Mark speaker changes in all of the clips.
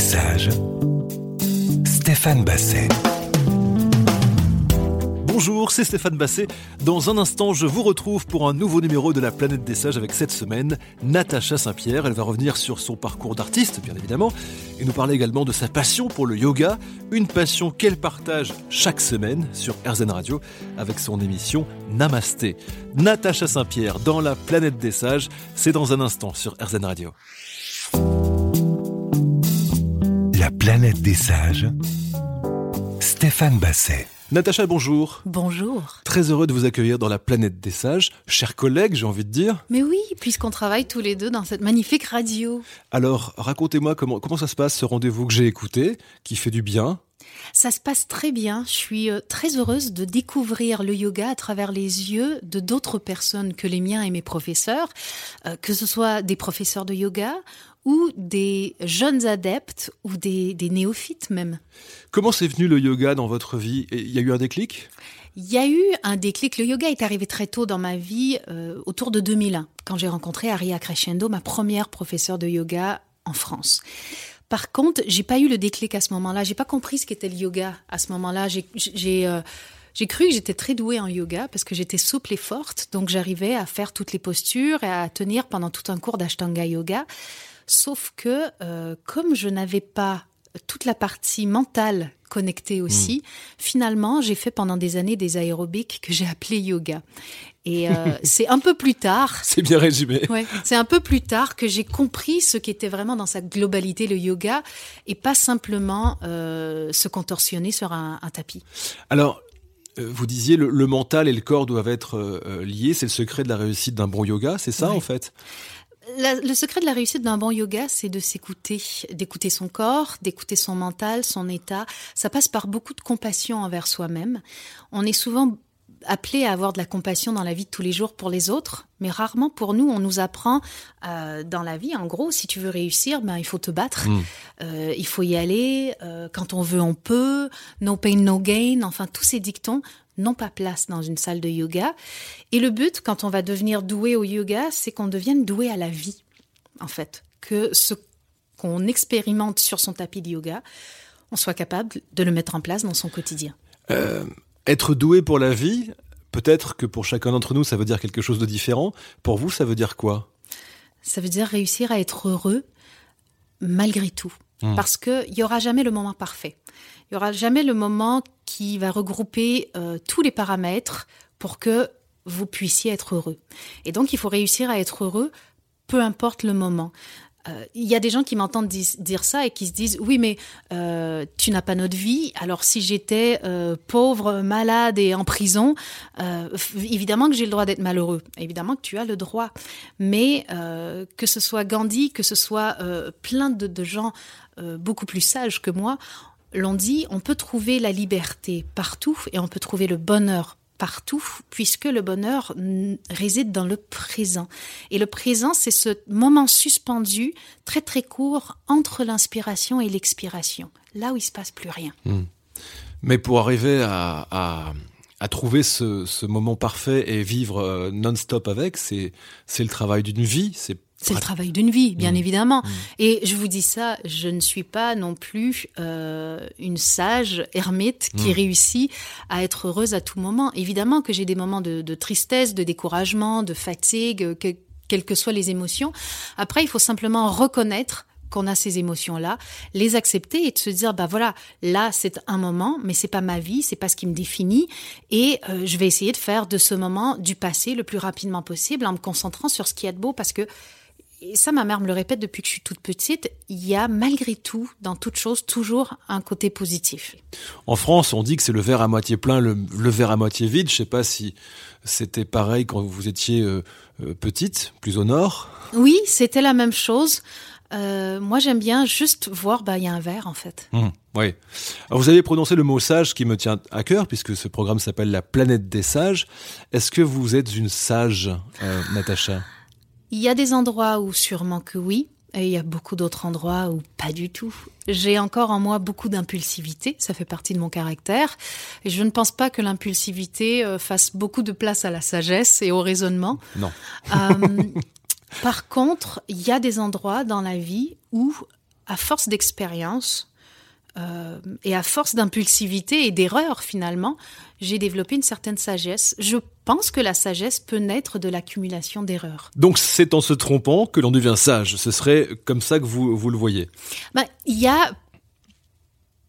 Speaker 1: Sages, Stéphane Basset.
Speaker 2: Bonjour, c'est Stéphane Basset. Dans un instant, je vous retrouve pour un nouveau numéro de la Planète des Sages avec cette semaine Natacha Saint-Pierre. Elle va revenir sur son parcours d'artiste, bien évidemment, et nous parler également de sa passion pour le yoga, une passion qu'elle partage chaque semaine sur RZN Radio avec son émission Namasté. Natacha Saint-Pierre dans la Planète des Sages, c'est dans un instant sur RZN Radio.
Speaker 1: La planète des sages. Stéphane Basset.
Speaker 2: Natacha, bonjour.
Speaker 3: Bonjour.
Speaker 2: Très heureux de vous accueillir dans la planète des sages. Chers collègues, j'ai envie de dire.
Speaker 3: Mais oui, puisqu'on travaille tous les deux dans cette magnifique radio.
Speaker 2: Alors, racontez-moi comment, comment ça se passe ce rendez-vous que j'ai écouté, qui fait du bien.
Speaker 3: Ça se passe très bien. Je suis euh, très heureuse de découvrir le yoga à travers les yeux de d'autres personnes que les miens et mes professeurs, euh, que ce soit des professeurs de yoga ou des jeunes adeptes ou des, des néophytes même.
Speaker 2: Comment c'est venu le yoga dans votre vie? Il y a eu un déclic?
Speaker 3: Il y a eu un déclic. Le yoga est arrivé très tôt dans ma vie, euh, autour de 2001, quand j'ai rencontré Aria Crescendo, ma première professeure de yoga en France. Par contre, j'ai pas eu le déclic à ce moment-là. J'ai pas compris ce qu'était le yoga à ce moment-là. J'ai, j'ai, euh, j'ai cru que j'étais très douée en yoga parce que j'étais souple et forte, donc j'arrivais à faire toutes les postures et à tenir pendant tout un cours d'ashtanga yoga. Sauf que euh, comme je n'avais pas toute la partie mentale connectée aussi, finalement, j'ai fait pendant des années des aérobics que j'ai appelés yoga. Et euh, c'est un peu plus tard.
Speaker 2: C'est bien résumé.
Speaker 3: Ouais, c'est un peu plus tard que j'ai compris ce qu'était vraiment dans sa globalité le yoga et pas simplement euh, se contorsionner sur un, un tapis.
Speaker 2: Alors, vous disiez le, le mental et le corps doivent être euh, liés. C'est le secret de la réussite d'un bon yoga, c'est ça en fait?
Speaker 3: Le secret de la réussite d'un bon yoga, c'est de s'écouter, d'écouter son corps, d'écouter son mental, son état. Ça passe par beaucoup de compassion envers soi-même. On est souvent appelé à avoir de la compassion dans la vie de tous les jours pour les autres, mais rarement pour nous. On nous apprend euh, dans la vie, en gros, si tu veux réussir, ben il faut te battre,
Speaker 2: Mm.
Speaker 3: Euh, il faut y aller. euh, quand on veut, on peut. No pain, no gain. Enfin, tous ces dictons n'ont pas place dans une salle de yoga. Et le but, quand on va devenir doué au yoga, c'est qu'on devienne doué à la vie, en fait. Que ce qu'on expérimente sur son tapis de yoga, on soit capable de le mettre en place dans son quotidien.
Speaker 2: Être doué pour la vie, peut-être que pour chacun d'entre nous, ça veut dire quelque chose de différent. Pour vous, ça veut dire quoi?
Speaker 3: Ça veut dire réussir à être heureux malgré tout.
Speaker 2: Mm.
Speaker 3: Parce qu'il n'y aura jamais le moment parfait. Il n'y aura jamais le moment qui va regrouper euh, tous les paramètres pour que vous puissiez être heureux. Et donc, il faut réussir à être heureux, peu importe le moment. Euh, Il y a des gens qui m'entendent dire ça et qui se disent oui mais euh, tu n'as pas notre vie. Alors si j'étais euh, pauvre malade et en prison évidemment que j'ai le droit d'être malheureux. Évidemment que tu as le droit. Mais que ce soit Gandhi que ce soit plein de, de gens beaucoup plus sages que moi l'ont dit on peut trouver la liberté partout et on peut trouver le bonheur partout, puisque le bonheur réside dans le présent. Et le présent, c'est ce moment suspendu, très très court, entre l'inspiration et l'expiration, là où il se passe plus rien.
Speaker 2: Mais pour arriver à, à, trouver ce, ce moment parfait et vivre euh, non-stop avec, c'est le travail d'une vie. C'est
Speaker 3: C'est le travail d'une vie, bien
Speaker 2: Mmh.
Speaker 3: évidemment. Et je vous dis ça, je ne suis pas non plus euh, une sage ermite qui
Speaker 2: Mmh.
Speaker 3: réussit à être heureuse à tout moment. Évidemment que j'ai des moments de, de tristesse, de découragement, de fatigue, que, quelles que soient les émotions. Après, il faut simplement reconnaître qu'on a ces émotions-là, les accepter et de se dire bah voilà, là c'est un moment, mais c'est pas ma vie, c'est pas ce qui me définit, et euh, je vais essayer de faire de ce moment du passé le plus rapidement possible en me concentrant sur ce qu'il y a de beau parce que et ça, ma mère me le répète depuis que je suis toute petite, il y a malgré tout, dans toute chose, toujours un côté positif.
Speaker 2: En France, on dit que c'est le verre à moitié plein, le, le verre à moitié vide. Je sais pas si c'était pareil quand vous étiez euh, euh, petite, plus au nord.
Speaker 3: Oui, c'était la même chose. Euh, moi, j'aime bien juste voir, bah, il y a un verre, en fait.
Speaker 2: Hum, oui. Alors, vous avez prononcé le mot sage qui me tient à cœur puisque ce programme s'appelle la planète des sages. Est-ce que vous êtes une sage, euh, Natacha?
Speaker 3: Il y a des endroits où sûrement que oui, et il y a beaucoup d'autres endroits où pas du tout. J'ai encore en moi beaucoup d'impulsivité, ça fait partie de mon caractère, et je ne pense pas que l'impulsivité euh, fasse beaucoup de place à la sagesse et au raisonnement.
Speaker 2: Non.
Speaker 3: Euh, par contre, il y a des endroits dans la vie où, à force d'expérience, euh, et à force d'impulsivité et d'erreur finalement, j'ai développé une certaine sagesse. Je pense que la sagesse peut naître de l'accumulation d'erreurs.
Speaker 2: Donc c'est en se trompant que l'on devient sage. Ce serait comme ça que vous, vous le voyez
Speaker 3: ben, Il y a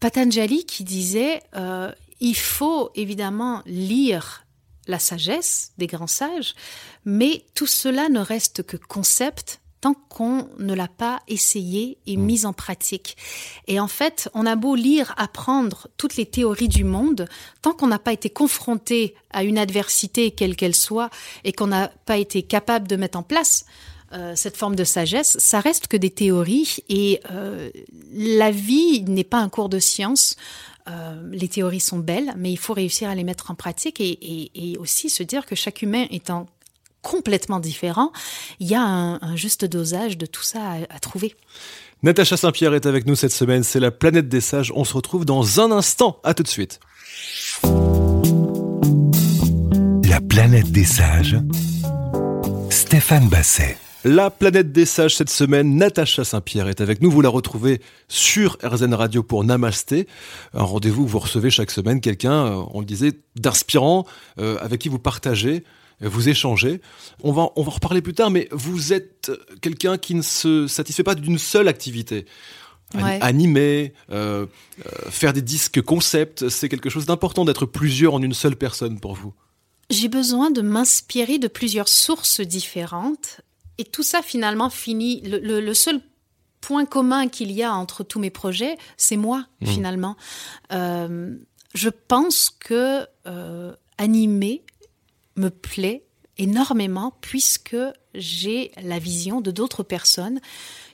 Speaker 3: Patanjali qui disait euh, il faut évidemment lire la sagesse des grands sages, mais tout cela ne reste que concept tant qu'on ne l'a pas essayé et mm. mis en pratique. Et en fait, on a beau lire, apprendre toutes les théories du monde, tant qu'on n'a pas été confronté à une adversité, quelle qu'elle soit, et qu'on n'a pas été capable de mettre en place euh, cette forme de sagesse, ça reste que des théories et euh, la vie n'est pas un cours de science. Euh, les théories sont belles, mais il faut réussir à les mettre en pratique et, et aussi se dire que chaque humain est en complètement différent, il y a un, juste dosage de tout ça à, trouver.
Speaker 2: Natacha Saint-Pierre est avec nous cette semaine, c'est la planète des sages. On se retrouve dans un instant. À tout de suite.
Speaker 1: La planète des sages. Stéphane Basset.
Speaker 2: La planète des sages cette semaine, Natacha Saint-Pierre est avec nous. Vous la retrouvez sur RZN Radio pour Namasté, un rendez-vous où vous recevez chaque semaine quelqu'un, euh, on le disait, d'inspirant, euh, avec qui vous partagez vous échangez. On va, on va en reparler plus tard, mais vous êtes quelqu'un qui ne se satisfait pas d'une seule activité. Animer, euh, euh, faire des disques concept, c'est quelque chose d'important d'être plusieurs en une seule personne pour vous.
Speaker 3: J'ai besoin de m'inspirer de plusieurs sources différentes et tout ça finalement finit. Le, seul point commun qu'il y a entre tous mes projets, c'est moi mmh. finalement. Euh, je pense que animer me plaît énormément puisque j'ai la vision de d'autres personnes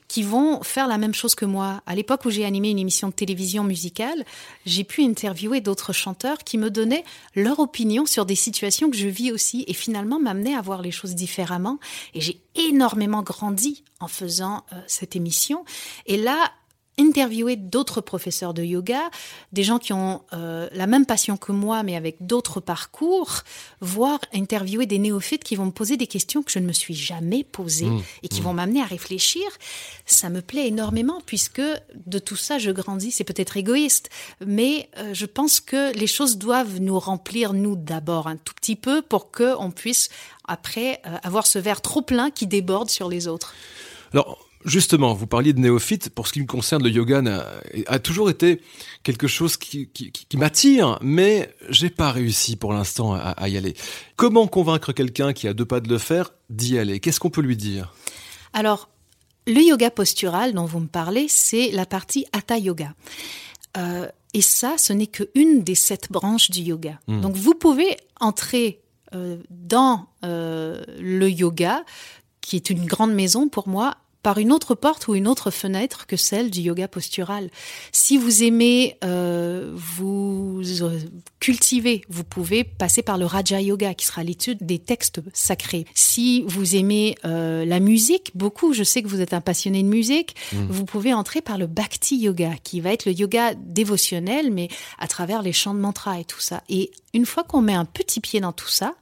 Speaker 3: qui vont faire la même chose que moi. À l'époque où j'ai animé une émission de télévision musicale, j'ai pu interviewer d'autres chanteurs qui me donnaient leur opinion sur des situations que je vis aussi et finalement m'amenaient à voir les choses différemment. Et j'ai énormément grandi en faisant euh, cette émission. Et là, interviewer d'autres professeurs de yoga, des gens qui ont euh, la même passion que moi, mais avec d'autres parcours, voire interviewer des néophytes qui vont me poser des questions que je ne me suis jamais posées mmh, et qui mmh. vont m'amener à réfléchir. Ça me plaît énormément puisque de tout ça, je grandis. C'est peut-être égoïste, mais euh, je pense que les choses doivent nous remplir, nous d'abord, un tout petit peu pour qu'on puisse après euh, avoir ce verre trop plein qui déborde sur les autres.
Speaker 2: Alors, Justement, vous parliez de néophyte. Pour ce qui me concerne, le yoga a, toujours été quelque chose qui, m'attire, mais j'ai pas réussi pour l'instant à, y aller. Comment convaincre quelqu'un qui a deux pas de le faire d'y aller? Qu'est-ce qu'on peut lui dire?
Speaker 3: Alors, le yoga postural dont vous me parlez, c'est la partie hatha yoga. Euh, et ça, ce n'est qu'une des sept branches du yoga. Hmm. Donc, vous pouvez entrer euh, dans euh, le yoga, qui est une grande maison pour moi, par une autre porte ou une autre fenêtre que celle du yoga postural. Si vous aimez euh, vous euh, cultiver, vous pouvez passer par le Raja Yoga, qui sera l'étude des textes sacrés. Si vous aimez euh, la musique, beaucoup, je sais que vous êtes un passionné de musique, mm. vous pouvez entrer par le Bhakti Yoga, qui va être le yoga dévotionnel, mais à travers les chants de mantra et tout ça. Et une fois qu'on met un petit pied dans tout ça,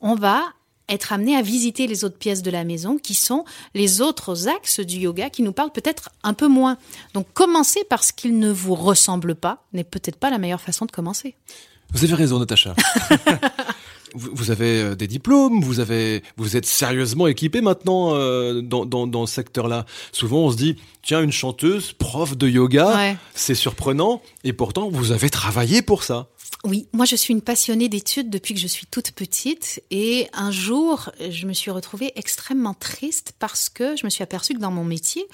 Speaker 3: on va être amené à visiter les autres pièces de la maison qui sont les autres axes du yoga qui nous parlent peut-être un peu moins. Donc commencer parce qu'ils ne vous ressemblent pas n'est peut-être pas la meilleure façon de commencer.
Speaker 2: Vous avez raison, Natacha. vous, avez euh, des diplômes, vous avez, vous êtes sérieusement équipé maintenant euh, dans, dans, dans, ce secteur-là. Souvent, on se dit, tiens, une chanteuse, prof de yoga, c'est surprenant, et pourtant, vous avez travaillé pour ça.
Speaker 3: Oui, moi je suis une passionnée d'études depuis que je suis toute petite et un jour je me suis retrouvée extrêmement triste parce que je me suis aperçue que dans mon métier,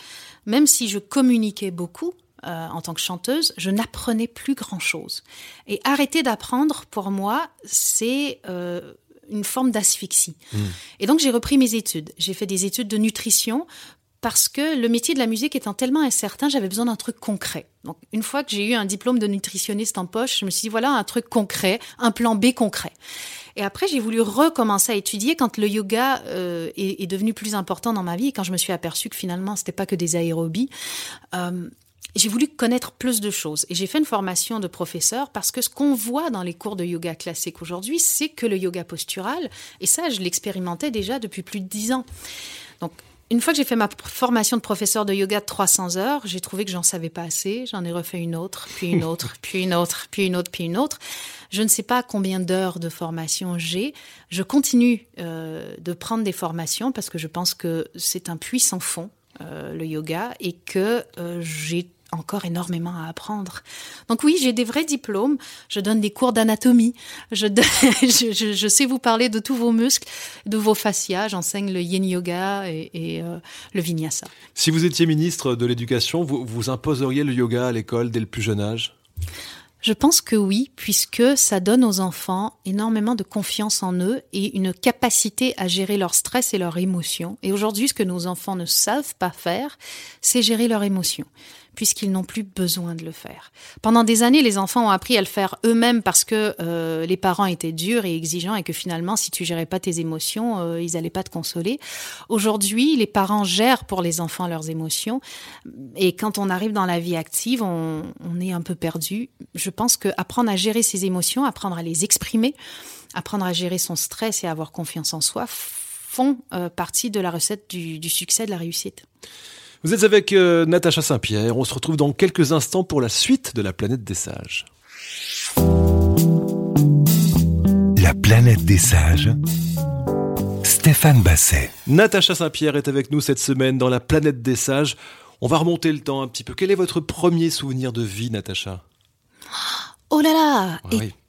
Speaker 3: même si je communiquais beaucoup euh, en tant que chanteuse, je n'apprenais plus grand-chose. Et arrêter d'apprendre pour moi, c'est euh, une forme d'asphyxie. Mmh. Et donc j'ai repris mes études. J'ai fait des études de nutrition parce que le métier de la musique étant tellement incertain, j'avais besoin d'un truc concret. Donc, une fois que j'ai eu un diplôme de nutritionniste en poche, je me suis dit, voilà un truc concret, un plan B concret. Et après, j'ai voulu recommencer à étudier quand le yoga euh, est, devenu plus important dans ma vie et quand je me suis aperçue que finalement, c'était pas que des aérobies. Euh, j'ai voulu connaître plus de choses et j'ai fait une formation de professeur parce que ce qu'on voit dans les cours de yoga classique aujourd'hui, c'est que le yoga postural, et ça, je l'expérimentais déjà depuis plus de dix ans. Donc, une fois que j'ai fait ma formation de professeur de yoga de 300 heures, j'ai trouvé que j'en savais pas assez. J'en ai refait une autre, puis une autre, puis une autre, puis une autre, puis une autre. Je ne sais pas combien d'heures de formation j'ai. Je continue euh, de prendre des formations parce que je pense que c'est un puissant fond, euh, le yoga, et que euh, j'ai encore énormément à apprendre. Donc oui, j'ai des vrais diplômes. Je donne des cours d'anatomie. Je, je, sais vous parler de tous vos muscles, de vos fascias. J'enseigne le yin yoga et, euh, le vinyasa.
Speaker 2: Si vous étiez ministre de l'Éducation, vous, vous imposeriez le yoga à l'école dès le plus jeune âge?
Speaker 3: Je pense que oui, puisque ça donne aux enfants énormément de confiance en eux et une capacité à gérer leur stress et leurs émotions. Et aujourd'hui, ce que nos enfants ne savent pas faire, c'est gérer leurs émotions puisqu'ils n'ont plus besoin de le faire. Pendant des années, les enfants ont appris à le faire eux-mêmes parce que euh, les parents étaient durs et exigeants et que finalement, si tu gérais pas tes émotions, euh, ils allaient pas te consoler. Aujourd'hui, les parents gèrent pour les enfants leurs émotions et quand on arrive dans la vie active, on, est un peu perdu. Je pense que apprendre à gérer ses émotions, apprendre à les exprimer, apprendre à gérer son stress et avoir confiance en soi font euh, partie de la recette du succès, de la réussite.
Speaker 2: Vous êtes avec euh, Natacha Saint-Pierre. On se retrouve dans quelques instants pour la suite de la planète des sages.
Speaker 1: La planète des sages. Stéphane Basset.
Speaker 2: Natacha Saint-Pierre est avec nous cette semaine dans la planète des sages. On va remonter le temps un petit peu. Quel est votre premier souvenir de vie, Natacha?
Speaker 3: Oh là là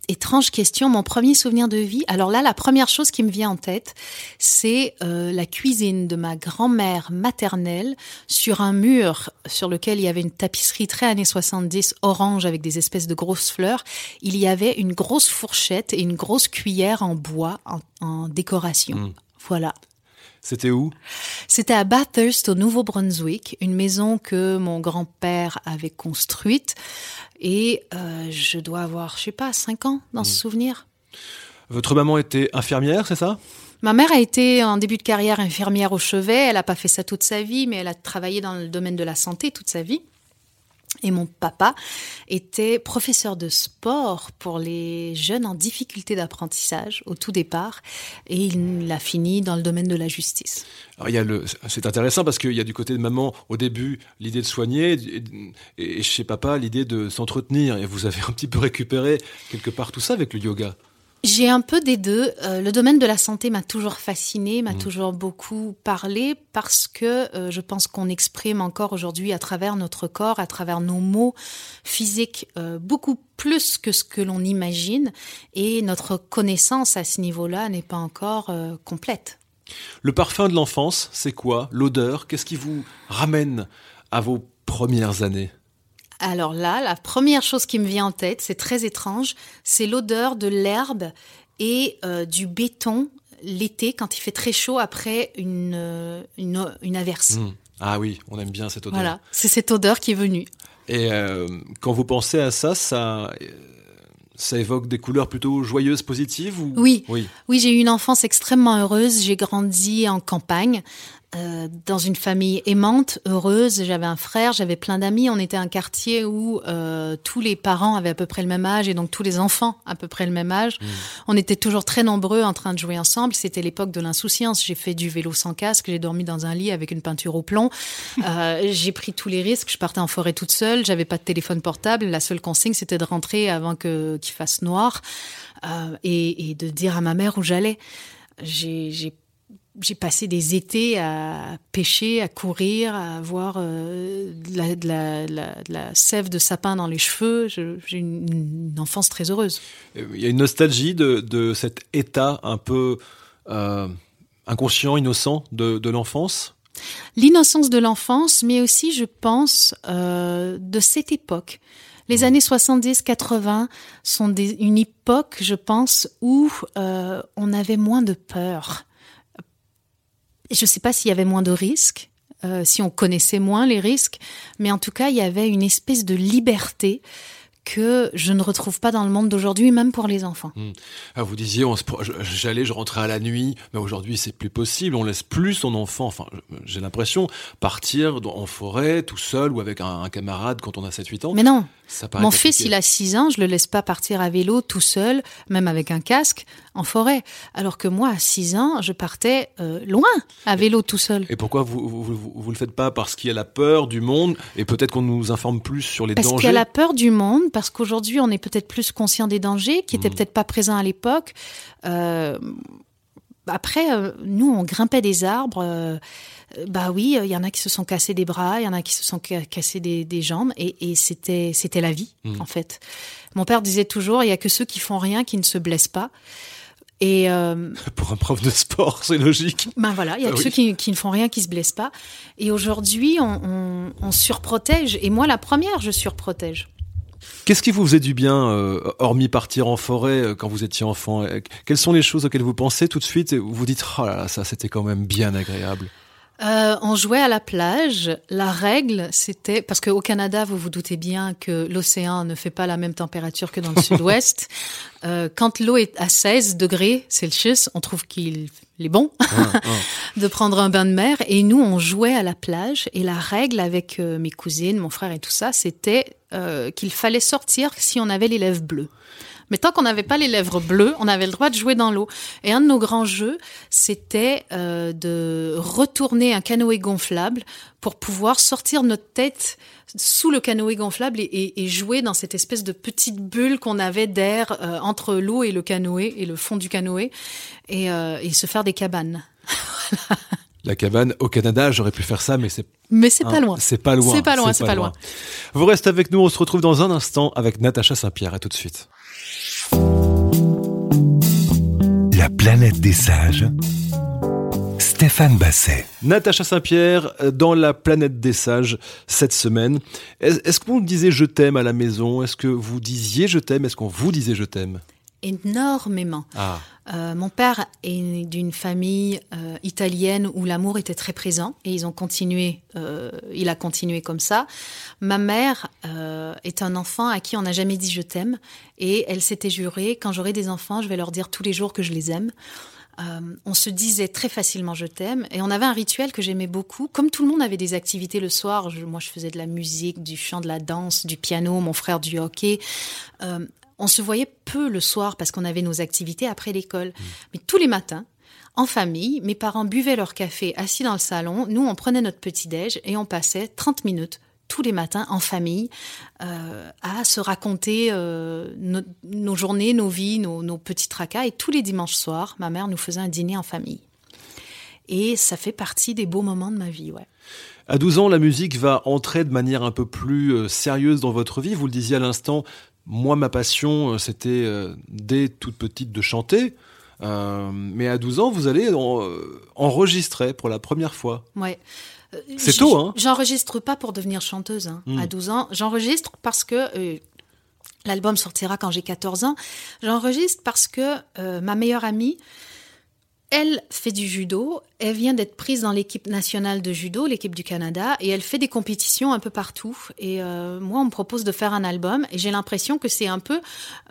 Speaker 3: étrange question, mon premier souvenir de vie. Alors là, la première chose qui me vient en tête, c'est euh, la cuisine de ma grand-mère maternelle sur un mur sur lequel il y avait une tapisserie très années 70 orange avec des espèces de grosses fleurs. Il y avait une grosse fourchette et une grosse cuillère en bois en, décoration. Hmm. Voilà.
Speaker 2: C'était où?
Speaker 3: C'était à Bathurst, au Nouveau-Brunswick, une maison que mon grand-père avait construite. Et euh, je dois avoir, je sais pas, 5 ans dans ce mmh. souvenir.
Speaker 2: Votre maman était infirmière, c'est ça?
Speaker 3: Ma mère a été en début de carrière infirmière au chevet. Elle n'a pas fait ça toute sa vie, mais elle a travaillé dans le domaine de la santé toute sa vie. Et mon papa était professeur de sport pour les jeunes en difficulté d'apprentissage au tout départ, et il a fini dans le domaine de la justice.
Speaker 2: Alors il y a le, c'est intéressant parce qu'il y a du côté de maman au début l'idée de soigner, et chez papa l'idée de s'entretenir, et vous avez un petit peu récupéré quelque part tout ça avec le yoga.
Speaker 3: J'ai un peu des deux. Euh, le domaine de la santé m'a toujours fasciné, m'a mmh. toujours beaucoup parlé parce que euh, je pense qu'on exprime encore aujourd'hui à travers notre corps, à travers nos mots physiques, euh, beaucoup plus que ce que l'on imagine et notre connaissance à ce niveau-là n'est pas encore complète.
Speaker 2: Le parfum de l'enfance, c'est quoi? L'odeur? Qu'est-ce qui vous ramène à vos premières années?
Speaker 3: Alors là, la première chose qui me vient en tête, c'est très étrange, c'est l'odeur de l'herbe et euh, du béton l'été quand il fait très chaud après une, euh, une, averse. Mmh.
Speaker 2: Ah oui, on aime bien cette odeur.
Speaker 3: Voilà, c'est cette odeur qui est venue.
Speaker 2: Et euh, quand vous pensez à ça, ça, ça évoque des couleurs plutôt joyeuses, positives ou...
Speaker 3: Oui, oui, oui j'ai eu une enfance extrêmement heureuse. J'ai grandi en campagne euh, dans une famille aimante, heureuse. J'avais un frère, j'avais plein d'amis. On était un quartier où euh, tous les parents avaient à peu près le même âge et donc tous les enfants à peu près le même âge. Mmh. On était toujours très nombreux en train de jouer ensemble. C'était l'époque de l'insouciance. J'ai fait du vélo sans casque, j'ai dormi dans un lit avec une peinture au plomb. Euh, j'ai pris tous les risques. Je partais en forêt toute seule. J'avais pas de téléphone portable. La seule consigne, c'était de rentrer avant que qu'il fasse noir et, et de dire à ma mère où j'allais. J'ai j'ai passé des étés à pêcher, à courir, à avoir euh, de, la, sève de sapin dans les cheveux. J'ai une, enfance très heureuse.
Speaker 2: Il y a une nostalgie de, cet état un peu euh, inconscient, innocent de, l'enfance?
Speaker 3: L'innocence de l'enfance, mais aussi, je pense, euh, de cette époque. Les mmh. années 70-80 sont une époque, je pense, où on avait moins de peur je ne sais pas s'il y avait moins de risques, euh, si on connaissait moins les risques, mais en tout cas, il y avait une espèce de liberté que je ne retrouve pas dans le monde d'aujourd'hui, même pour les enfants. Hmm.
Speaker 2: Ah, vous disiez, j'allais, je rentrais à la nuit, mais aujourd'hui c'est plus possible. On laisse plus son enfant, enfin j'ai l'impression, partir en forêt tout seul ou avec un, camarade quand on a 7-8 ans.
Speaker 3: Mais non, Mon fils, il a 6 ans, je le laisse pas partir à vélo tout seul, même avec un casque, en forêt. Alors que moi, à 6 ans, je partais euh, loin à vélo tout seul.
Speaker 2: Et pourquoi vous, vous, vous, le faites pas Parce qu'il y a la peur du monde et peut-être qu'on nous informe plus sur les
Speaker 3: dangers
Speaker 2: Parce
Speaker 3: qu'il y a la peur du monde, parce qu'aujourd'hui, on est peut-être plus conscient des dangers qui étaient hmm. peut-être pas présents à l'époque. Euh, après, euh, nous, on grimpait des arbres. Euh, bah oui, il y en a qui se sont cassés des bras, il y en a qui se sont cassés des, jambes, et, c'était c'était la vie hmm. en fait. Mon père disait toujours, il y a que ceux qui font rien qui ne se blessent pas. Et euh,
Speaker 2: pour un prof de sport, c'est logique.
Speaker 3: Ben voilà, il y a ah que ceux qui, ne font rien qui se blessent pas. Et aujourd'hui, on, on surprotège. Et moi, la première, je surprotège.
Speaker 2: Qu'est-ce qui vous faisait du bien, euh, hormis partir en forêt euh, quand vous étiez enfant? Euh, Quelles sont les choses auxquelles vous pensez tout de suite et vous dites oh là là, ça c'était quand même bien agréable?
Speaker 3: On jouait à la plage. La règle, c'était parce qu'au Canada, vous vous doutez bien que l'océan ne fait pas la même température que dans le Sud-Ouest. quand l'eau est à 16 degrés Celsius, on trouve qu'il est bon de prendre un bain de mer. Et nous, on jouait à la plage. Et la règle avec mes cousines, mon frère et tout ça, c'était euh, qu'il fallait sortir si on avait les lèvres bleues. Mais tant qu'on n'avait pas les lèvres bleues, on avait le droit de jouer dans l'eau. Et un de nos grands jeux, c'était euh, de retourner un canoë gonflable pour pouvoir sortir notre tête sous le canoë gonflable et, jouer dans cette espèce de petite bulle qu'on avait d'air euh, entre l'eau et le canoë et le fond du canoë et, et se faire des cabanes.
Speaker 2: la cabane. Au Canada, j'aurais pu faire ça, mais c'est
Speaker 3: mais c'est pas loin.
Speaker 2: C'est pas loin.
Speaker 3: C'est pas loin. C'est pas, loin.
Speaker 2: Vous restez avec nous. On se retrouve dans un instant avec Natacha Saint-Pierre. À tout de suite.
Speaker 1: La planète des sages. Stéphane Basset.
Speaker 2: Natacha Saint-Pierre dans la planète des sages cette semaine. Est-ce qu'on disait je t'aime à la maison? Est-ce que vous disiez je t'aime Est-ce qu'on vous disait je t'aime
Speaker 3: énormément. Ah. Euh, mon père est d'une famille euh, italienne où l'amour était très présent et ils ont continué, euh, il a continué comme ça. Ma mère est un enfant à qui on n'a jamais dit je t'aime et elle s'était jurée quand j'aurai des enfants, je vais leur dire tous les jours que je les aime. on se disait très facilement je t'aime et on avait un rituel que j'aimais beaucoup. Comme tout le monde avait des activités le soir, moi je faisais de la musique, du chant, de la danse, du piano, mon frère du hockey. On se voyait peu le soir parce qu'on avait nos activités après l'école. Mmh. Mais tous les matins, en famille, mes parents buvaient leur café assis dans le salon. Nous, on prenait notre petit-déj et on passait 30 minutes tous les matins en famille euh, à se raconter euh, nos, journées, nos vies, nos, petits tracas. Et tous les dimanches soirs, ma mère nous faisait un dîner en famille. Et ça fait partie des beaux moments de ma vie, ouais.
Speaker 2: À 12 ans, la musique va entrer de manière un peu plus euh, sérieuse dans votre vie. Vous le disiez à l'instant, moi, ma passion, euh, c'était euh, dès toute petite de chanter. Euh, mais à 12 ans, vous allez enregistrer pour la première fois.
Speaker 3: Ouais.
Speaker 2: C'est tôt, hein
Speaker 3: J'enregistre pas pour devenir chanteuse hein, hmm. à 12 ans. J'enregistre parce que l'album sortira quand j'ai 14 ans. J'enregistre parce que ma meilleure amie elle fait du judo, elle vient d'être prise dans l'équipe nationale de judo, l'équipe du Canada, et elle fait des compétitions un peu partout. Et euh, moi, on me propose de faire un album, et j'ai l'impression que c'est un peu,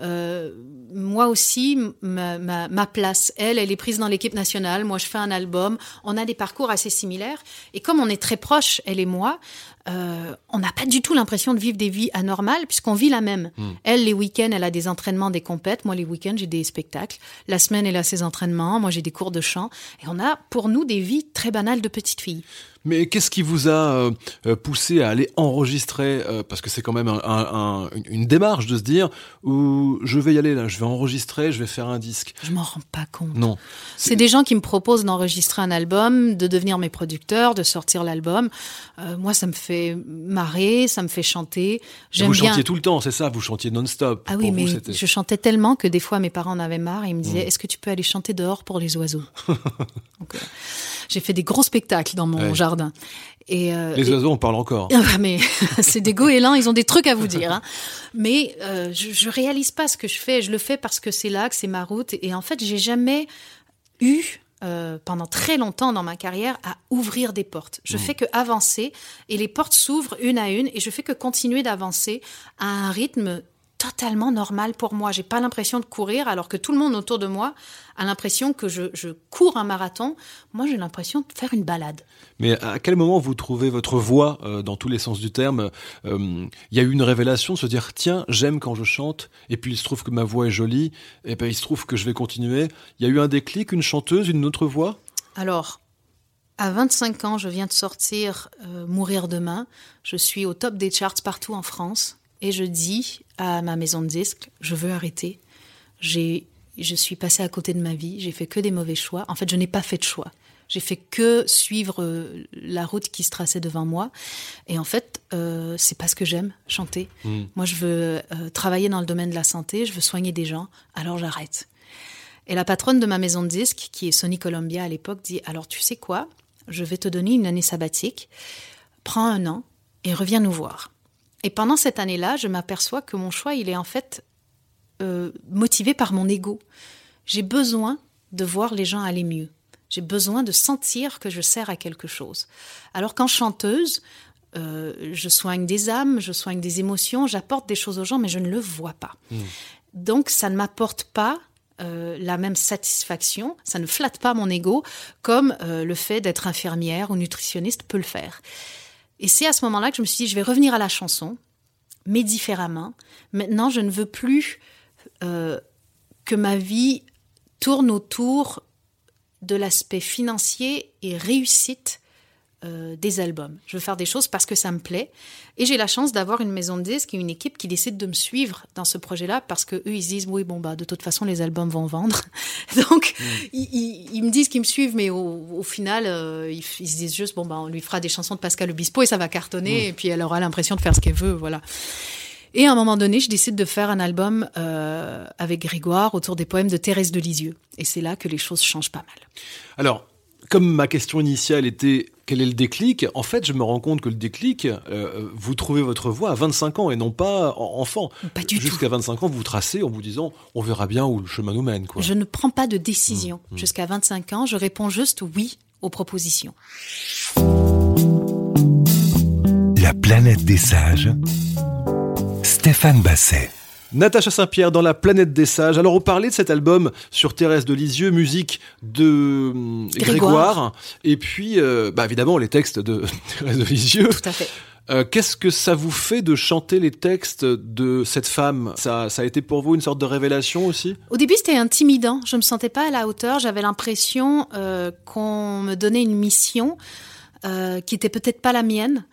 Speaker 3: euh, moi aussi, ma, place. Elle, elle est prise dans l'équipe nationale, moi je fais un album, on a des parcours assez similaires, et comme on est très proches, elle et moi, euh, on n'a pas du tout l'impression de vivre des vies anormales puisqu'on vit la même. Hmm. Elle, les week-ends, elle a des entraînements, des compètes. Moi, les week-ends, j'ai des spectacles. La semaine, elle a ses entraînements. Moi, j'ai des cours de chant. Et on a, pour nous, des vies très banales de petites filles?
Speaker 2: Mais qu'est-ce qui vous a euh, euh, poussé à aller enregistrer euh, Parce que c'est quand même une démarche de se dire où je vais y aller là, je vais enregistrer, je vais faire un disque.
Speaker 3: Je m'en rends pas compte.
Speaker 2: Non.
Speaker 3: C'est des gens qui me proposent d'enregistrer un album, de devenir mes producteurs, de sortir l'album. moi, ça me fait marrer, ça me fait chanter.
Speaker 2: J'aime vous chantiez tout le temps, c'est ça Vous chantiez non-stop.
Speaker 3: Ah oui, mais je chantais tellement que des fois mes parents en avaient marre et ils me disaient mm. Est-ce que tu peux aller chanter dehors pour les oiseaux? J'ai fait des gros spectacles dans mon jardin.
Speaker 2: Et, euh, les oiseaux, on parle encore.
Speaker 3: Ah, mais c'est des goélands, ils ont des trucs à vous dire. Hein. Mais euh, je, je réalise pas ce que je fais. Je le fais parce que c'est là, que c'est ma route. Et en fait, j'ai jamais eu euh, pendant très longtemps dans ma carrière à ouvrir des portes. Je mmh. fais que avancer et les portes s'ouvrent une à une et je fais que continuer d'avancer à un rythme totalement normal pour moi. J'ai pas l'impression de courir alors que tout le monde autour de moi a l'impression que je, je, cours un marathon. Moi, j'ai l'impression de faire une balade.
Speaker 2: Mais à quel moment vous trouvez votre voix euh, dans tous les sens du terme? Euh, Il y a eu une révélation de se dire tiens, j'aime quand je chante, et puis il se trouve que ma voix est jolie, et ben il se trouve que je vais continuer. Il y a eu un déclic, une chanteuse, une autre voix?
Speaker 3: Alors, à 25 ans, je viens de sortir euh, Mourir demain. Je suis au top des charts partout en France. Et je dis à ma maison de disques, je veux arrêter. J'ai, je suis passée à côté de ma vie. J'ai fait que des mauvais choix. En fait, je n'ai pas fait de choix. J'ai fait que suivre euh, la route qui se traçait devant moi. Et en fait, euh, c'est pas ce que j'aime, chanter. Hmm. Moi, je veux travailler dans le domaine de la santé, je veux soigner des gens, alors j'arrête. Et la patronne de ma maison de disques, qui est Sony Columbia à l'époque, dit Alors, tu sais quoi? Je vais te donner une année sabbatique, prends un an et reviens nous voir. Et pendant cette année-là, je m'aperçois que mon choix, il est en fait euh, motivé par mon ego. J'ai besoin de voir les gens aller mieux. J'ai besoin de sentir que je sers à quelque chose. Alors qu'en chanteuse, euh, je soigne des âmes, je soigne des émotions, j'apporte des choses aux gens, mais je ne le vois pas. Hmm. Donc ça ne m'apporte pas euh, la même satisfaction, ça ne flatte pas mon ego comme le fait d'être infirmière ou nutritionniste peut le faire. Et c'est à ce moment-là que je me suis dit, je vais revenir à la chanson, mais différemment. Maintenant, je ne veux plus euh, que ma vie tourne autour de l'aspect financier et réussite euh, des albums. Je veux faire des choses parce que ça me plaît. Et j'ai la chance d'avoir une maison de disques et une équipe qui décide de me suivre dans ce projet-là parce que eux ils se disent oui bon bah de toute façon les albums vont vendre. Donc mm. ils, me disent qu'ils me suivent mais au, final euh, ils, se disent juste bon bah on lui fera des chansons de Pascal Obispo et ça va cartonner mm. et puis elle aura l'impression de faire ce qu'elle veut voilà. Et à un moment donné, je décide de faire un album euh, avec Grégoire autour des poèmes de Thérèse de Lisieux. Et c'est là que les choses changent pas mal.
Speaker 2: Alors, comme ma question initiale était quel est le déclic En fait, je me rends compte que le déclic, euh, vous trouvez votre voie à 25 ans et non pas enfant.
Speaker 3: Pas du
Speaker 2: Jusqu'à 25 ans, vous vous tracez en vous disant on verra bien où le chemin nous mène. Quoi.
Speaker 3: Je ne prends pas de décision. Mmh, mmh. Jusqu'à 25 ans, je réponds juste oui aux propositions.
Speaker 1: La planète des sages. Stéphane Basset.
Speaker 2: Natacha Saint-Pierre dans La planète des sages. Alors, on parlait de cet album sur Thérèse de Lisieux, musique de hum, Grégoire. Et puis, euh, bah, évidemment, les textes de Thérèse de Lisieux.
Speaker 3: Tout à fait.
Speaker 2: Euh, qu'est-ce que ça vous fait de chanter les textes de cette femme? Ça, ça a été pour vous une sorte de révélation aussi?
Speaker 3: Au début, c'était intimidant. Je me sentais pas à la hauteur. J'avais l'impression euh, qu'on me donnait une mission qui était peut-être pas la mienne.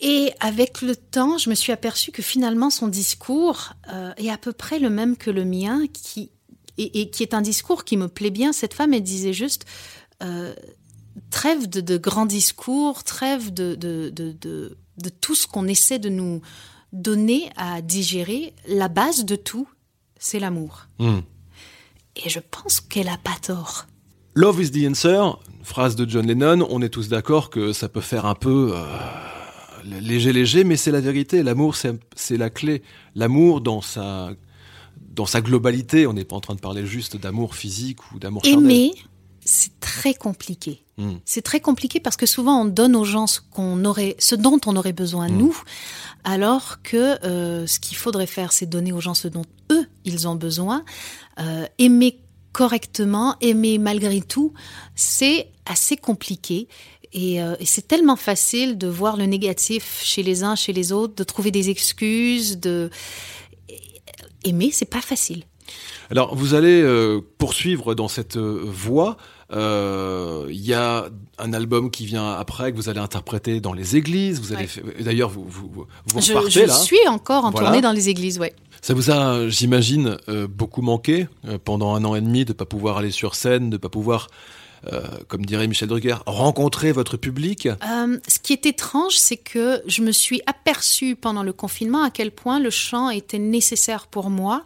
Speaker 3: Et avec le temps, je me suis aperçue que finalement son discours euh, est à peu près le même que le mien, qui, et, qui est un discours qui me plaît bien. Cette femme, elle disait juste euh, trêve de, grands discours, trêve de, de, tout ce qu'on essaie de nous donner à digérer. La base de tout, c'est l'amour. Hmm. Et je pense qu'elle a pas tort.
Speaker 2: Love is the answer, phrase de John Lennon. On est tous d'accord que ça peut faire un peu. Euh, léger, léger, mais c'est la vérité. L'amour, c'est la clé. L'amour dans sa, dans sa globalité. On n'est pas en train de parler juste d'amour physique ou d'amour charnel.
Speaker 3: Aimer, c'est très compliqué. Hmm. C'est très compliqué parce que souvent on donne aux gens ce qu'on aurait, ce dont on aurait besoin hmm. nous, alors que euh, ce qu'il faudrait faire, c'est donner aux gens ce dont eux ils ont besoin. Euh, aimer correctement, aimer malgré tout, c'est assez compliqué. Euh, et, c'est tellement facile de voir le négatif chez les uns, chez les autres, de trouver des excuses, de aimer, c'est pas facile.
Speaker 2: Alors, vous allez euh, poursuivre dans cette euh, voie. Il y a un album qui vient après que vous allez interpréter dans les églises. Vous allez, d'ailleurs, vous vous, vous
Speaker 3: je,
Speaker 2: repartez
Speaker 3: je suis encore en tournée dans les églises, ouais.
Speaker 2: Ça vous a, j'imagine, beaucoup manqué pendant un an et demi de pas pouvoir aller sur scène, de pas pouvoir euh, comme dirait Michel Drucker, rencontrer votre public
Speaker 3: euh, Ce qui est étrange, c'est que je me suis aperçue pendant le confinement à quel point le chant était nécessaire pour moi.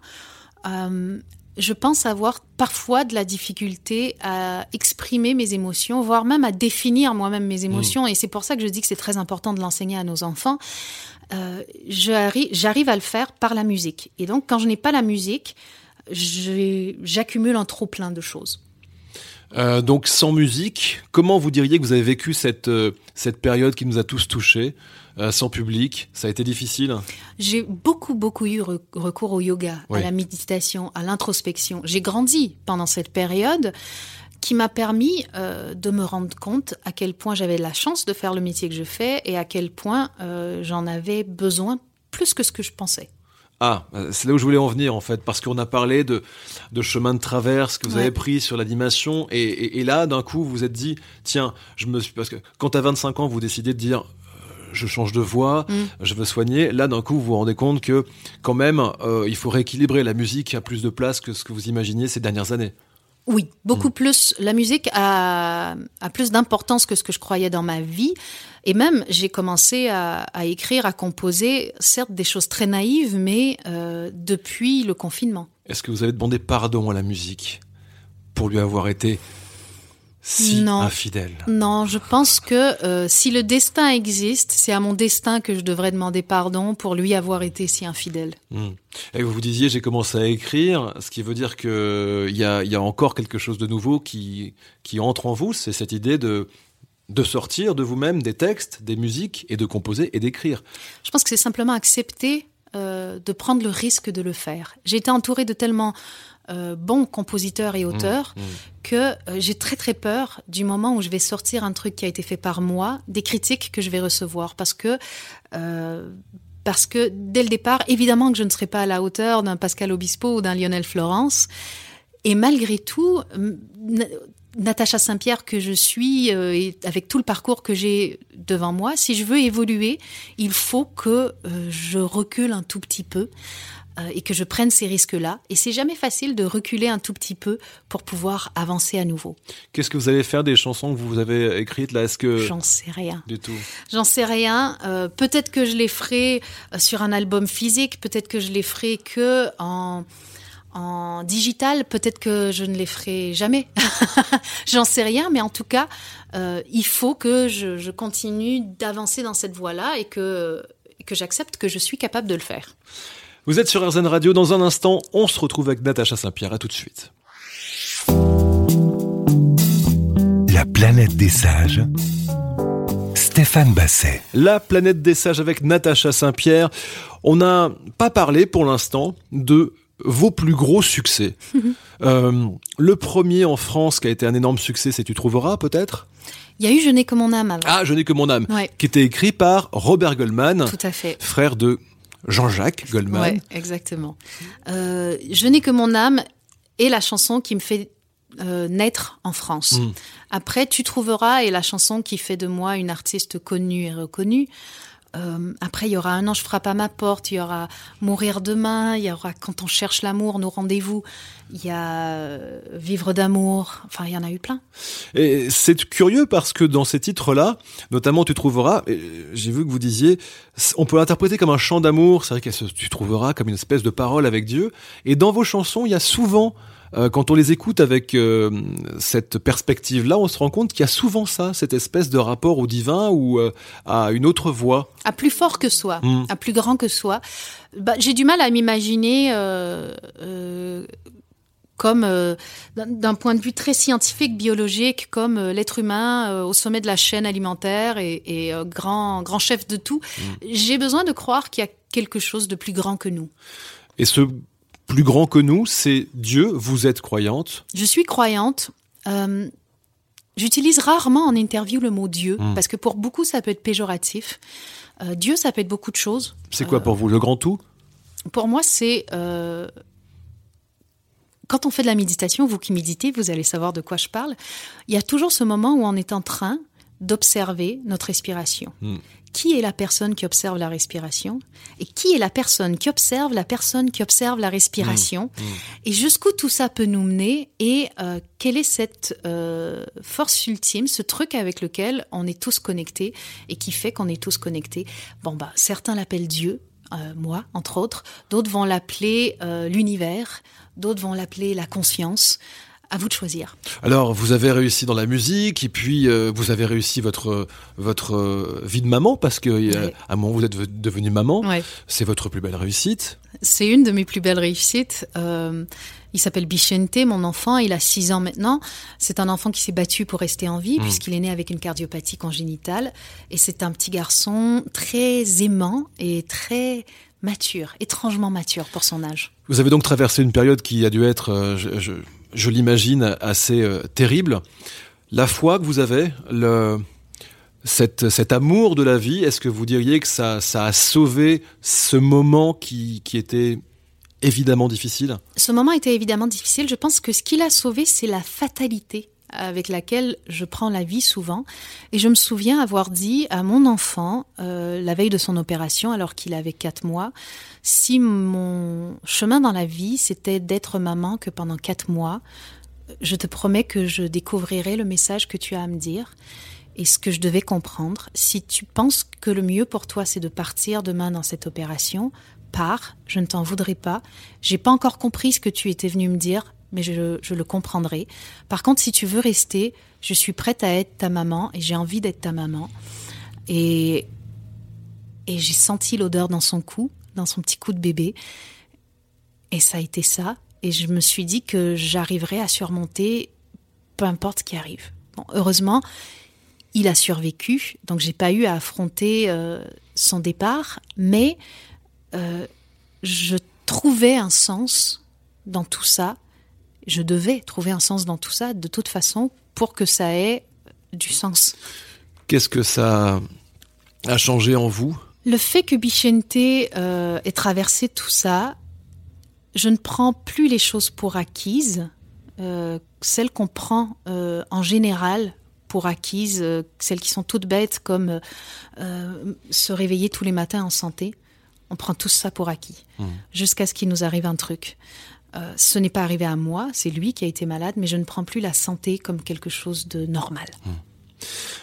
Speaker 3: Euh, je pense avoir parfois de la difficulté à exprimer mes émotions, voire même à définir moi-même mes émotions. Mmh. Et c'est pour ça que je dis que c'est très important de l'enseigner à nos enfants. J'arrive à le faire par la musique. Et donc, quand je n'ai pas la musique, j'accumule un trop plein de choses.
Speaker 2: Euh, donc sans musique, comment vous diriez que vous avez vécu cette, euh, cette période qui nous a tous touchés euh, sans public, ça a été difficile?
Speaker 3: J'ai beaucoup, beaucoup eu recours au yoga, à la méditation, à l'introspection. J'ai grandi pendant cette période qui m'a permis de me rendre compte à quel point j'avais la chance de faire le métier que je fais et à quel point j'en avais besoin plus que ce que je pensais.
Speaker 2: Ah, c'est là où je voulais en venir en fait, parce qu'on a parlé de, de chemin de traverse que vous avez pris sur l'animation, et, et, là d'un coup vous vous êtes dit, tiens, je me suis parce que quand à 25 ans vous décidez de dire euh, je change de voix, mm. je veux soigner. Là, d'un coup, vous vous rendez compte que quand même, il faut rééquilibrer. La musique a plus de place que ce que vous imaginiez ces dernières années.
Speaker 3: Oui, beaucoup mm. plus. La musique a, plus d'importance que ce que je croyais dans ma vie. Et même, j'ai commencé à, écrire, à composer, certes des choses très naïves, mais euh, depuis le confinement.
Speaker 2: Est-ce que vous avez demandé pardon à la musique pour lui avoir été si
Speaker 3: non.
Speaker 2: infidèle
Speaker 3: Non, je pense que euh, si le destin existe, c'est à mon destin que je devrais demander pardon pour lui avoir été si infidèle.
Speaker 2: Hmm. Et vous disiez, j'ai commencé à écrire, ce qui veut dire qu'il y a, y a encore quelque chose de nouveau qui, qui entre en vous, c'est cette idée de de sortir de vous-même des textes, des musiques et de composer et d'écrire.
Speaker 3: Je pense que c'est simplement accepter euh, de prendre le risque de le faire. J'ai été entourée de tellement euh, bons compositeurs et auteurs mmh, mmh. que euh, j'ai très très peur du moment où je vais sortir un truc qui a été fait par moi, des critiques que je vais recevoir, parce que euh, parce que dès le départ, évidemment que je ne serai pas à la hauteur d'un Pascal Obispo ou d'un Lionel Florence, et malgré tout, Natacha Saint-Pierre que je suis, et avec tout le parcours que j'ai devant moi, si je veux évoluer, il faut que je recule un tout petit peu. Euh, et que je prenne ces risques-là. Et c'est jamais facile de reculer un tout petit peu pour pouvoir avancer à nouveau.
Speaker 2: Qu'est-ce que vous allez faire des chansons que vous avez écrites là? Est-ce que
Speaker 3: j'en sais rien
Speaker 2: du tout?
Speaker 3: J'en sais rien. Euh, peut-être que je les ferai euh, sur un album physique. Peut-être que je les ferai que en en digital, peut-être que je ne les ferai jamais. J'en sais rien, mais en tout cas, il faut que je, je continue d'avancer dans cette voie-là et que, que j'accepte que je suis capable de le faire.
Speaker 2: Vous êtes sur RZN Radio. Dans un instant, on se retrouve avec Natacha Saint-Pierre. À tout de suite.
Speaker 1: La planète des sages. Stéphane Basset.
Speaker 2: La planète des sages avec Natacha Saint-Pierre. On n'a pas parlé pour l'instant de vos plus gros succès. Euh, le premier en France qui a été un énorme succès, c'est Tu trouveras peut-être?
Speaker 3: Il y a eu Je n'ai que mon âme avant.
Speaker 2: Ah, Je n'ai que mon âme, qui était écrit par Robert Goldman,
Speaker 3: Tout à fait.
Speaker 2: frère de Jean-Jacques Goldman.
Speaker 3: Ouais, exactement. Euh, je n'ai que mon âme et la chanson qui me fait euh, naître en France. Hmm. Après, tu trouveras et la chanson qui fait de moi une artiste connue et reconnue. Euh, après, il y aura Un ange frappe à ma porte, il y aura Mourir demain, il y aura Quand on cherche l'amour, nos rendez-vous, il y a euh, Vivre d'amour, enfin, il y en a eu plein.
Speaker 2: Et c'est curieux parce que dans ces titres-là, notamment Tu trouveras, j'ai vu que vous disiez, on peut l'interpréter comme un chant d'amour, c'est vrai que tu trouveras comme une espèce de parole avec Dieu, et dans vos chansons, il y a souvent euh, quand on les écoute avec euh, cette perspective-là, on se rend compte qu'il y a souvent ça, cette espèce de rapport au divin ou euh, à une autre voix.
Speaker 3: À plus fort que soi, hmm. à plus grand que soi. Bah, J'ai du mal à m'imaginer comme d'un point de vue très scientifique, biologique, comme l'être humain au sommet de la chaîne alimentaire et, grand, grand chef de tout. Hmm. J'ai besoin de croire qu'il y a quelque chose de plus grand que nous.
Speaker 2: Et ce plus grand que nous, c'est Dieu. Vous êtes croyante
Speaker 3: Je suis croyante. Euh, j'utilise rarement en interview le mot Dieu, hmm. parce que pour beaucoup, ça peut être péjoratif. Euh, Dieu, ça peut être beaucoup de choses.
Speaker 2: C'est quoi pour vous, le grand tout?
Speaker 3: Pour moi, c'est... quand on fait de la méditation, vous qui méditez, vous allez savoir de quoi je parle. Il y a toujours ce moment où on est en train d'observer notre respiration. Hmm qui est la personne qui observe la respiration et qui est la personne qui observe la personne qui observe la respiration mmh, mmh. et jusqu'où tout ça peut nous mener et euh, quelle est cette euh, force ultime, ce truc avec lequel on est tous connectés et qui fait qu'on est tous connectés? Bon bah certains l'appellent Dieu, euh, moi entre autres, d'autres vont l'appeler l'univers, d'autres vont l'appeler la conscience à vous de choisir.
Speaker 2: Alors, vous avez réussi dans la musique, et puis euh, vous avez réussi votre votre euh, vie de maman parce que euh, à un moment vous êtes devenue maman. C'est votre plus belle réussite.
Speaker 3: C'est une de mes plus belles réussites. Il s'appelle Bichente, mon enfant, il a 6 ans maintenant. C'est un enfant qui s'est battu pour rester en vie, puisqu'il est né avec une cardiopathie congénitale. Et c'est un petit garçon très aimant et très mature, étrangement mature pour son âge.
Speaker 2: Vous avez donc traversé une période qui a dû être, je, je, je l'imagine, assez euh, terrible. La foi que vous avez, cet amour de la vie, est-ce que vous diriez que ça, ça a sauvé ce moment qui, qui était évidemment difficile?
Speaker 3: Ce moment était évidemment difficile. Je pense que ce qui l'a sauvé, c'est la fatalité avec laquelle je prends la vie souvent. Et je me souviens avoir dit à mon enfant, euh, la veille de son opération, alors qu'il avait quatre mois, si mon chemin dans la vie, c'était d'être maman que pendant quatre mois, je te promets que je découvrirai le message que tu as à me dire et ce que je devais comprendre. Si tu penses que le mieux pour toi, c'est de partir demain dans cette opération, pars, je ne t'en voudrais pas. J'ai pas encore compris ce que tu étais venu me dire, mais je, le comprendrai. Par contre, si tu veux rester, je suis prête à être ta maman et j'ai envie d'être ta maman. Et, et j'ai senti l'odeur dans son cou, dans son petit cou de bébé. Et ça a été ça. Et je me suis dit que j'arriverais à surmonter peu importe ce qui arrive. Bon, heureusement, il a survécu, donc j'ai pas eu à affronter euh, son départ, mais euh, je trouvais un sens dans tout ça. Je devais trouver un sens dans tout ça, de toute façon, pour que ça ait du sens.
Speaker 2: Qu'est-ce que ça a changé en vous?
Speaker 3: Le fait que Bichente euh, ait traversé tout ça, je ne prends plus les choses pour acquises, euh, celles qu'on prend euh, en général pour acquises, celles qui sont toutes bêtes comme se réveiller tous les matins en santé. On prend tout ça pour acquis, mmh. jusqu'à ce qu'il nous arrive un truc. Euh, ce n'est pas arrivé à moi, c'est lui qui a été malade, mais je ne prends plus la santé comme quelque chose de normal.
Speaker 2: Mmh.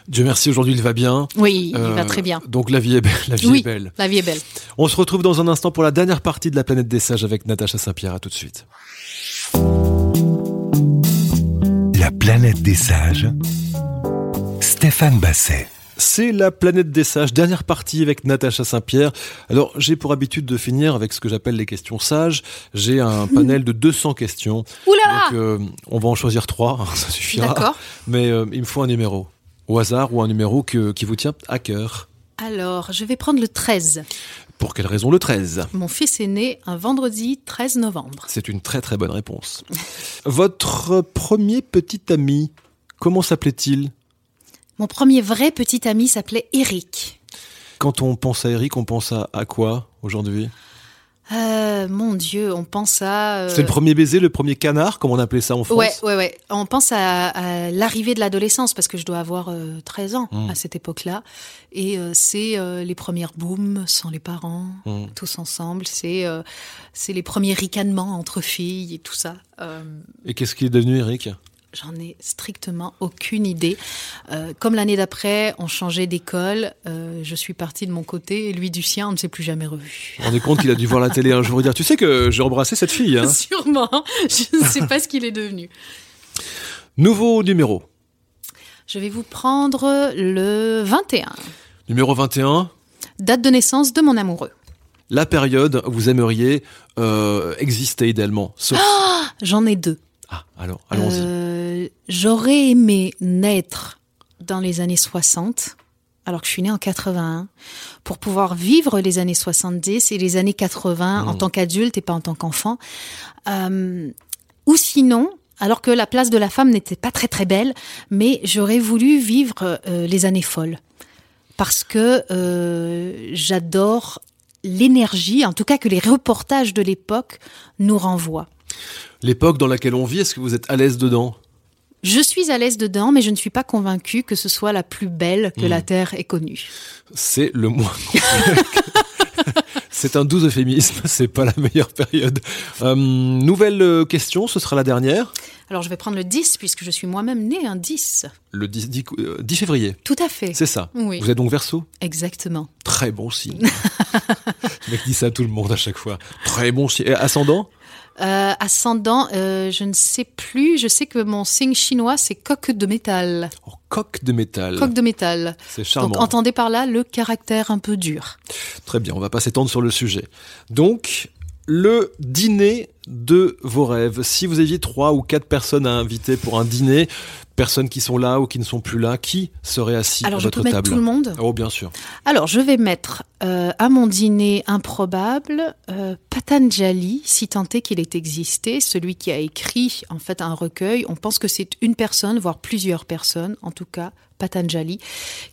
Speaker 2: Dieu merci, aujourd'hui il va bien.
Speaker 3: Oui, il va très bien.
Speaker 2: Donc la vie est belle. La vie
Speaker 3: oui,
Speaker 2: est belle.
Speaker 3: La vie est belle.
Speaker 2: On se retrouve dans un instant pour la dernière partie de la planète des sages avec Natacha Saint-Pierre. À tout de suite.
Speaker 1: La planète des sages. Stéphane Basset.
Speaker 2: C'est la planète des sages, dernière partie avec Natacha Saint-Pierre. Alors, j'ai pour habitude de finir avec ce que j'appelle les questions sages. J'ai un panel de 200 questions.
Speaker 3: Oula
Speaker 2: Donc, euh, on va en choisir trois, ça suffira.
Speaker 3: D'accord.
Speaker 2: Mais euh, il me faut un numéro. Au hasard ou un numéro que, qui vous tient à cœur.
Speaker 3: Alors, je vais prendre le 13.
Speaker 2: Pour quelle raison le 13
Speaker 3: Mon fils est né un vendredi 13 novembre.
Speaker 2: C'est une très très bonne réponse. Votre premier petit ami, comment s'appelait-il?
Speaker 3: Mon premier vrai petit ami s'appelait Eric.
Speaker 2: Quand on pense à Eric, on pense à, à quoi aujourd'hui?
Speaker 3: Euh, mon Dieu, on pense à. Euh...
Speaker 2: C'est le premier baiser, le premier canard, comme on appelait ça en France?
Speaker 3: Ouais, ouais, ouais. On pense à, à l'arrivée de l'adolescence parce que je dois avoir euh, 13 ans mmh. à cette époque-là, et euh, c'est les premières booms sans les parents, mmh. tous ensemble. C'est c'est les premiers ricanements entre filles et tout ça.
Speaker 2: Et qu'est-ce qui est devenu Eric?
Speaker 3: J'en ai strictement aucune idée. Euh, comme l'année d'après, on changeait d'école, euh, je suis partie de mon côté et lui du sien, on ne s'est plus jamais revu.
Speaker 2: On est compte qu'il a dû voir la télé un jour et dire Tu sais que j'ai embrassé cette fille. Hein
Speaker 3: Sûrement. Je ne sais pas ce qu'il est devenu.
Speaker 2: Nouveau numéro.
Speaker 3: Je vais vous prendre le 21.
Speaker 2: Numéro 21.
Speaker 3: Date de naissance de mon amoureux.
Speaker 2: La période où vous aimeriez euh, exister idéalement. Sauf...
Speaker 3: Oh J'en ai deux.
Speaker 2: Ah, alors, allons-y.
Speaker 3: Euh, J'aurais aimé naître dans les années 60, alors que je suis née en 81, pour pouvoir vivre les années 70 et les années 80 mmh. en tant qu'adulte et pas en tant qu'enfant. Euh, ou sinon, alors que la place de la femme n'était pas très très belle, mais j'aurais voulu vivre euh, les années folles. Parce que euh, j'adore l'énergie, en tout cas que les reportages de l'époque nous renvoient
Speaker 2: l'époque dans laquelle on vit, est-ce que vous êtes à l'aise dedans?
Speaker 3: Je suis à l'aise dedans, mais je ne suis pas convaincue que ce soit la plus belle que mmh. la Terre ait connue.
Speaker 2: C'est le moins. c'est un doux euphémisme, c'est pas la meilleure période. Euh, nouvelle question, ce sera la dernière.
Speaker 3: Alors je vais prendre le 10, puisque je suis moi-même née un 10.
Speaker 2: Le 10, 10, euh, 10 février
Speaker 3: Tout à fait.
Speaker 2: C'est ça
Speaker 3: Oui.
Speaker 2: Vous êtes donc verso
Speaker 3: Exactement.
Speaker 2: Très bon signe. le mec dit ça à tout le monde à chaque fois. Très bon signe. Ascendant?
Speaker 3: Euh, ascendant, euh, je ne sais plus. Je sais que mon signe chinois, c'est coque de métal.
Speaker 2: Oh, coque de métal.
Speaker 3: Coque de métal.
Speaker 2: C'est charmant.
Speaker 3: Donc, entendez par là le caractère un peu dur.
Speaker 2: Très bien, on va pas s'étendre sur le sujet. Donc, le dîner de vos rêves. Si vous aviez trois ou quatre personnes à inviter pour un dîner, personnes qui sont là ou qui ne sont plus là, qui serait assis
Speaker 3: Alors,
Speaker 2: à
Speaker 3: je
Speaker 2: votre
Speaker 3: peux mettre
Speaker 2: table
Speaker 3: tout le monde
Speaker 2: Oh, bien sûr.
Speaker 3: Alors, je vais mettre euh, à mon dîner improbable euh, Patanjali, si tant est qu'il ait existé, celui qui a écrit en fait un recueil. On pense que c'est une personne, voire plusieurs personnes, en tout cas Patanjali,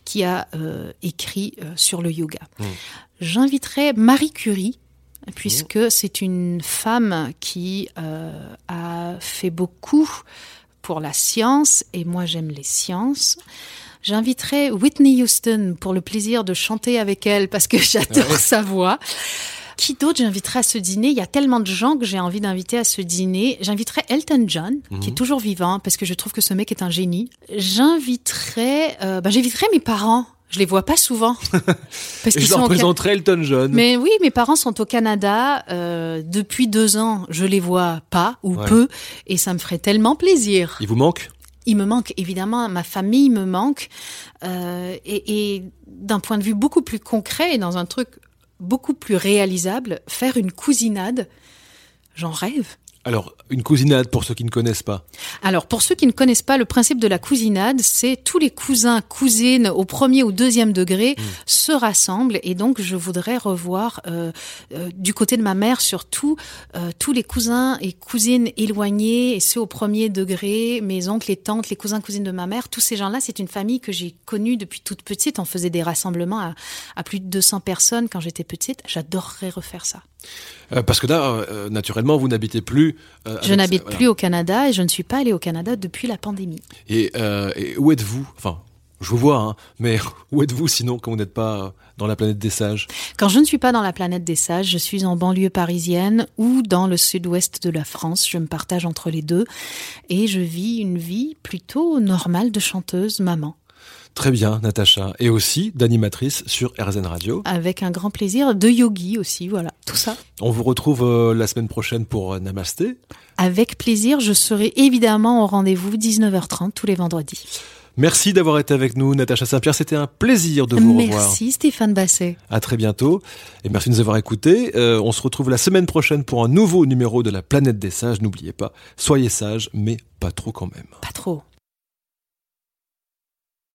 Speaker 3: qui a euh, écrit sur le yoga.
Speaker 2: Mm.
Speaker 3: J'inviterai Marie Curie, puisque c'est une femme qui euh, a fait beaucoup pour la science, et moi j'aime les sciences. J'inviterai Whitney Houston pour le plaisir de chanter avec elle parce que j'adore
Speaker 2: Ouais.
Speaker 3: sa voix. Qui d'autre j'inviterai à ce dîner? Il y a tellement de gens que j'ai envie d'inviter à ce dîner. J'inviterai Elton John, qui est toujours vivant, parce que je trouve que ce mec est un génie. J'inviterai, euh, ben, j'inviterai mes parents. Je les vois pas souvent. Parce
Speaker 2: je leur présenterai Elton John.
Speaker 3: mais oui, mes parents sont au Canada euh, depuis deux ans. Je les vois pas ou
Speaker 2: Ouais.
Speaker 3: peu, et ça me ferait tellement plaisir.
Speaker 2: Il vous manque?
Speaker 3: Il me manque évidemment, ma famille me manque, euh, et, et d'un point de vue beaucoup plus concret et dans un truc beaucoup plus réalisable, faire une cousinade, j'en rêve.
Speaker 2: Alors, une cousinade pour ceux qui ne connaissent pas.
Speaker 3: Alors, pour ceux qui ne connaissent pas le principe de la cousinade, c'est tous les cousins, cousines au premier ou deuxième degré se rassemblent. Et donc, je voudrais revoir, euh, euh, du côté de ma mère surtout, euh, tous les cousins et cousines éloignés, et ceux au premier degré, mes oncles et tantes, les cousins, cousines de ma mère. Tous ces gens-là, c'est une famille que j'ai connue depuis toute petite. On faisait des rassemblements à, à plus de 200 personnes quand j'étais petite. J'adorerais refaire ça.
Speaker 2: Euh, parce que là, euh, naturellement, vous n'habitez plus. euh,
Speaker 3: Je n'habite
Speaker 2: voilà.
Speaker 3: plus au Canada et je ne suis pas allée au Canada depuis la pandémie.
Speaker 2: Et, et où êtes-vous? Enfin, je vous vois, hein, mais où êtes-vous sinon quand vous n'êtes pas dans la planète des sages?
Speaker 3: Quand je ne suis pas dans la planète des sages, je suis en banlieue parisienne ou dans le sud-ouest de la France. Je me partage entre les deux et je vis une vie plutôt normale de chanteuse maman.
Speaker 2: Très bien, Natacha. Et aussi d'animatrice sur RZN Radio.
Speaker 3: Avec un grand plaisir de yogi aussi, voilà, tout ça.
Speaker 2: On vous retrouve euh, la semaine prochaine pour euh, Namasté.
Speaker 3: Avec plaisir, je serai évidemment au rendez-vous 19h30 tous les vendredis.
Speaker 2: Merci d'avoir été avec nous, Natacha Saint-Pierre. C'était un plaisir de vous revoir.
Speaker 3: Merci Stéphane Basset.
Speaker 2: À très bientôt. Et merci de nous avoir écoutés. Euh, on se retrouve la semaine prochaine pour un nouveau numéro de la planète des sages. N'oubliez pas, soyez sages, mais pas trop quand même.
Speaker 3: Pas trop.